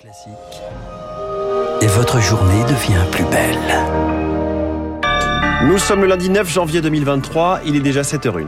Classique. Et votre journée devient plus belle. Nous sommes le lundi 9 janvier 2023, il est déjà 7h01.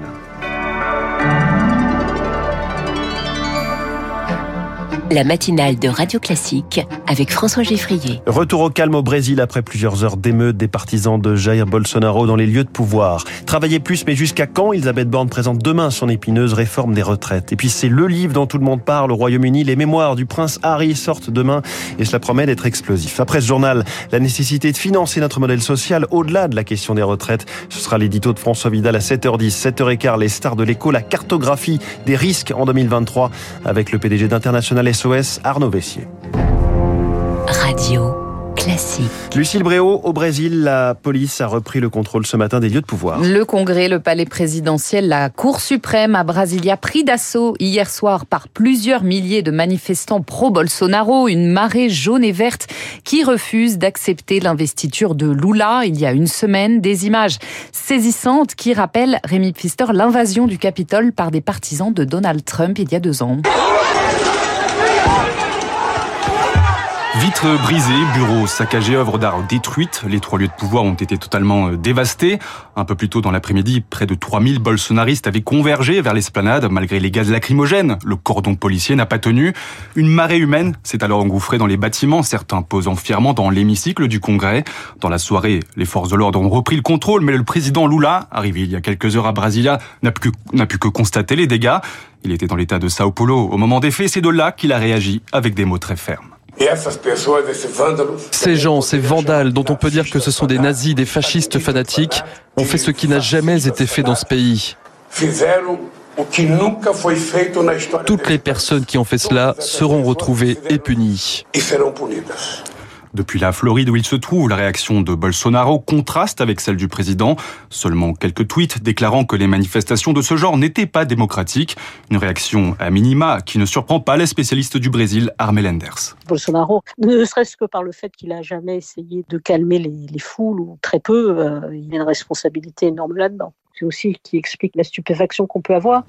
La matinale de Radio Classique avec François Geffrier. Retour au calme au Brésil après plusieurs heures d'émeute des partisans de Jair Bolsonaro dans les lieux de pouvoir. Travailler plus, mais jusqu'à quand? Elisabeth Borne présente demain son épineuse réforme des retraites. Et puis c'est le livre dont tout le monde parle au Royaume-Uni. Les mémoires du prince Harry sortent demain et cela promet d'être explosif. Après ce journal, la nécessité de financer notre modèle social au-delà de la question des retraites. Ce sera l'édito de François Vidal à 7h10, 7h15, les stars de l'écho, la cartographie des risques en 2023 avec le PDG d'International SOS, Arnaud Vessier. Radio classique. Lucille Bréau, au Brésil, la police a repris le contrôle ce matin des lieux de pouvoir. Le Congrès, le palais présidentiel, la Cour suprême à Brasilia, pris d'assaut hier soir par plusieurs milliers de manifestants pro-Bolsonaro, une marée jaune et verte qui refuse d'accepter l'investiture de Lula il y a une semaine. Des images saisissantes qui rappellent, Rémi Pfister, l'invasion du Capitole par des partisans de Donald Trump il y a deux ans. 아! Vitres brisées, bureaux saccagés, œuvres d'art détruites. Les trois lieux de pouvoir ont été totalement euh, dévastés. Un peu plus tôt dans l'après-midi, près de 3000 bolsonaristes avaient convergé vers l'esplanade malgré les gaz lacrymogènes. Le cordon policier n'a pas tenu. Une marée humaine s'est alors engouffrée dans les bâtiments, certains posant fièrement dans l'hémicycle du Congrès. Dans la soirée, les forces de l'ordre ont repris le contrôle, mais le président Lula, arrivé il y a quelques heures à Brasilia, n'a pu, pu que constater les dégâts. Il était dans l'état de Sao Paulo au moment des faits, c'est de là qu'il a réagi avec des mots très fermes. Ces gens, ces vandales, dont on peut dire que ce sont des nazis, des fascistes fanatiques, ont fait ce qui n'a jamais été fait dans ce pays. Toutes les personnes qui ont fait cela seront retrouvées et punies. Depuis la Floride où il se trouve, la réaction de Bolsonaro contraste avec celle du président. Seulement quelques tweets déclarant que les manifestations de ce genre n'étaient pas démocratiques. Une réaction à minima qui ne surprend pas les spécialistes du Brésil, Armel Enders. Bolsonaro, ne serait-ce que par le fait qu'il a jamais essayé de calmer les, les foules, ou très peu, euh, il a une responsabilité énorme là-dedans c'est aussi qui explique la stupéfaction qu'on peut avoir.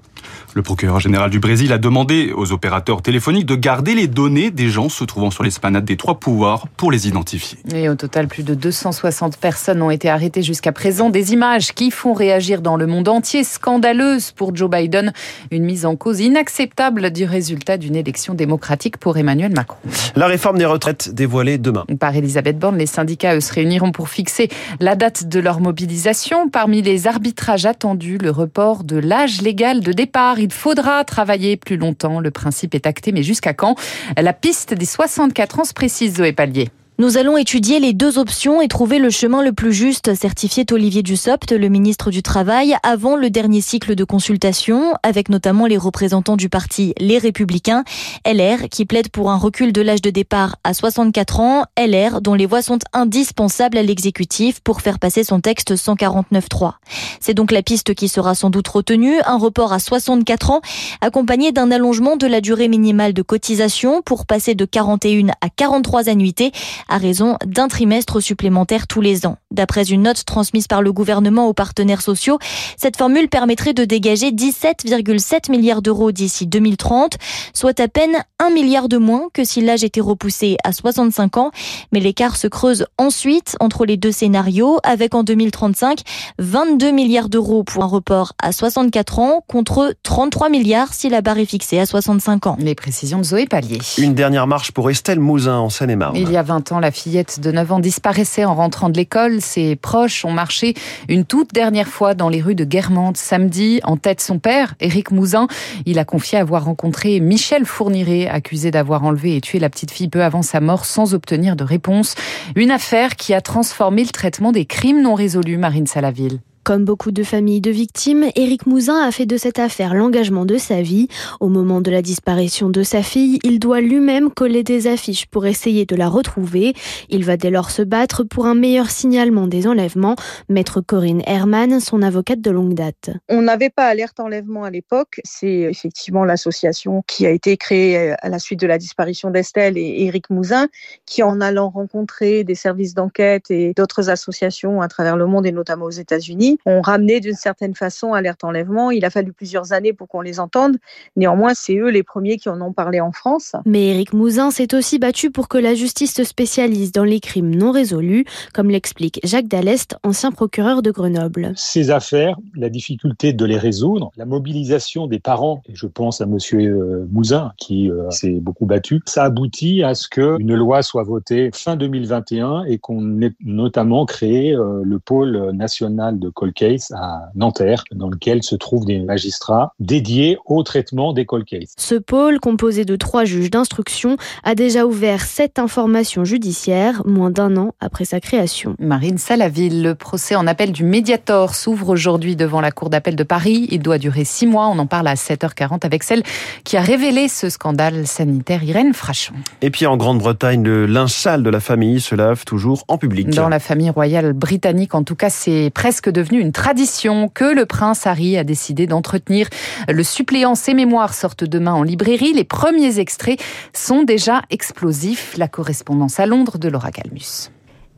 Le procureur général du Brésil a demandé aux opérateurs téléphoniques de garder les données des gens se trouvant sur l'esplanade des trois pouvoirs pour les identifier. Et au total, plus de 260 personnes ont été arrêtées jusqu'à présent. Des images qui font réagir dans le monde entier, scandaleuses pour Joe Biden. Une mise en cause inacceptable du résultat d'une élection démocratique pour Emmanuel Macron. La réforme des retraites dévoilée demain. Par Elisabeth Borne, les syndicats eux, se réuniront pour fixer la date de leur mobilisation. Parmi les arbitrages attendu le report de l'âge légal de départ. Il faudra travailler plus longtemps. Le principe est acté, mais jusqu'à quand? La piste des 64 ans se précise, Zoé Pallier. Nous allons étudier les deux options et trouver le chemin le plus juste, certifiait Olivier Dussopt, le ministre du Travail, avant le dernier cycle de consultation, avec notamment les représentants du parti Les Républicains, LR, qui plaide pour un recul de l'âge de départ à 64 ans, LR, dont les voix sont indispensables à l'exécutif pour faire passer son texte 149.3. C'est donc la piste qui sera sans doute retenue, un report à 64 ans, accompagné d'un allongement de la durée minimale de cotisation pour passer de 41 à 43 annuités à raison d'un trimestre supplémentaire tous les ans. D'après une note transmise par le gouvernement aux partenaires sociaux, cette formule permettrait de dégager 17,7 milliards d'euros d'ici 2030, soit à peine 1 milliard de moins que si l'âge était repoussé à 65 ans. Mais l'écart se creuse ensuite entre les deux scénarios, avec en 2035 22 milliards d'euros pour un report à 64 ans contre 33 milliards si la barre est fixée à 65 ans. Les précisions de Zoé Pallier. Une dernière marche pour Estelle Mouzin en Seine-et-Marne. Il y a 20 ans, la fillette de 9 ans disparaissait en rentrant de l'école. Ses proches ont marché une toute dernière fois dans les rues de Guermantes samedi. En tête son père, Éric Mouzin. Il a confié avoir rencontré Michel Fourniret, accusé d'avoir enlevé et tué la petite fille peu avant sa mort sans obtenir de réponse. Une affaire qui a transformé le traitement des crimes non résolus, Marine Salaville. Comme beaucoup de familles de victimes, Éric Mouzin a fait de cette affaire l'engagement de sa vie. Au moment de la disparition de sa fille, il doit lui-même coller des affiches pour essayer de la retrouver. Il va dès lors se battre pour un meilleur signalement des enlèvements. Maître Corinne Herman, son avocate de longue date. On n'avait pas alerte enlèvement à l'époque. C'est effectivement l'association qui a été créée à la suite de la disparition d'Estelle et Éric Mouzin, qui en allant rencontrer des services d'enquête et d'autres associations à travers le monde et notamment aux États-Unis, ont ramené d'une certaine façon Alerte Enlèvement. Il a fallu plusieurs années pour qu'on les entende. Néanmoins, c'est eux les premiers qui en ont parlé en France. Mais Éric Mouzin s'est aussi battu pour que la justice se spécialise dans les crimes non résolus, comme l'explique Jacques Dallest, ancien procureur de Grenoble. Ces affaires, la difficulté de les résoudre, la mobilisation des parents, et je pense à monsieur euh, Mouzin qui euh, s'est beaucoup battu, ça aboutit à ce qu'une loi soit votée fin 2021 et qu'on ait notamment créé euh, le pôle national de cold case à Nanterre, dans lequel se trouvent des magistrats dédiés au traitement des cold cases. Ce pôle, composé de trois juges d'instruction, a déjà ouvert sept informations judiciaires, moins d'un an après sa création. Marine Salaville, le procès en appel du Mediator s'ouvre aujourd'hui devant la Cour d'appel de Paris. Il doit durer six mois. On en parle à 7h40 avec celle qui a révélé ce scandale sanitaire, Irène Frachon. Et puis en Grande-Bretagne, le linge sale de la famille se lave toujours en public. Dans la famille royale britannique, en tout cas, c'est presque devenu une tradition que le prince Harry a décidé d'entretenir. Le suppléant Ses mémoires sortent demain en librairie. Les premiers extraits sont déjà explosifs. La correspondance à Londres de Laura Calmus.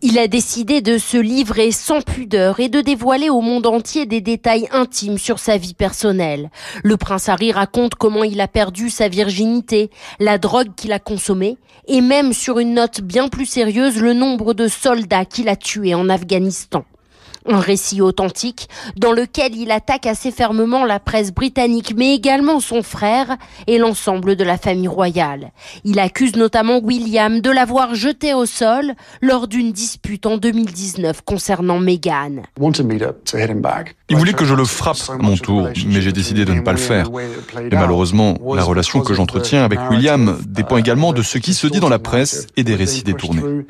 Il a décidé de se livrer sans pudeur et de dévoiler au monde entier des détails intimes sur sa vie personnelle. Le prince Harry raconte comment il a perdu sa virginité, la drogue qu'il a consommée et même sur une note bien plus sérieuse le nombre de soldats qu'il a tués en Afghanistan. Un récit authentique dans lequel il attaque assez fermement la presse britannique, mais également son frère et l'ensemble de la famille royale. Il accuse notamment William de l'avoir jeté au sol lors d'une dispute en 2019 concernant Meghan. Il voulait que je le frappe à mon tour, mais j'ai décidé de ne pas le faire. Et malheureusement, la relation que j'entretiens avec William dépend également de ce qui se dit dans la presse et des récits détournés.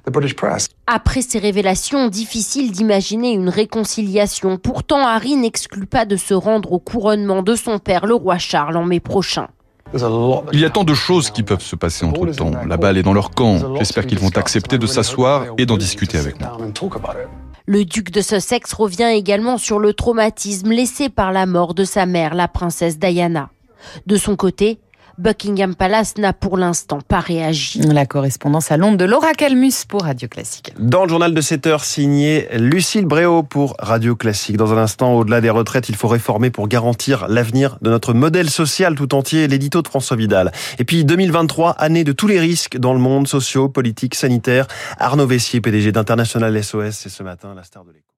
Après ces révélations, difficile d'imaginer une réconciliation. Pourtant, Harry n'exclut pas de se rendre au couronnement de son père, le roi Charles, en mai prochain. Il y a tant de choses qui peuvent se passer entre temps. La balle est dans leur camp. J'espère qu'ils vont accepter de s'asseoir et d'en discuter avec moi. Le duc de Sussex revient également sur le traumatisme laissé par la mort de sa mère, la princesse Diana. De son côté, Buckingham Palace n'a pour l'instant pas réagi. La correspondance à Londres de Laura Calmus pour Radio Classique. Dans le journal de 7 heures, signé Lucille Bréau pour Radio Classique. Dans un instant, au-delà des retraites, il faut réformer pour garantir l'avenir de notre modèle social tout entier, l'édito de François Vidal. Et puis 2023, année de tous les risques dans le monde, sociaux, politiques, sanitaires. Arnaud Vessier, PDG d'International SOS, c'est ce matin la star de l'écho.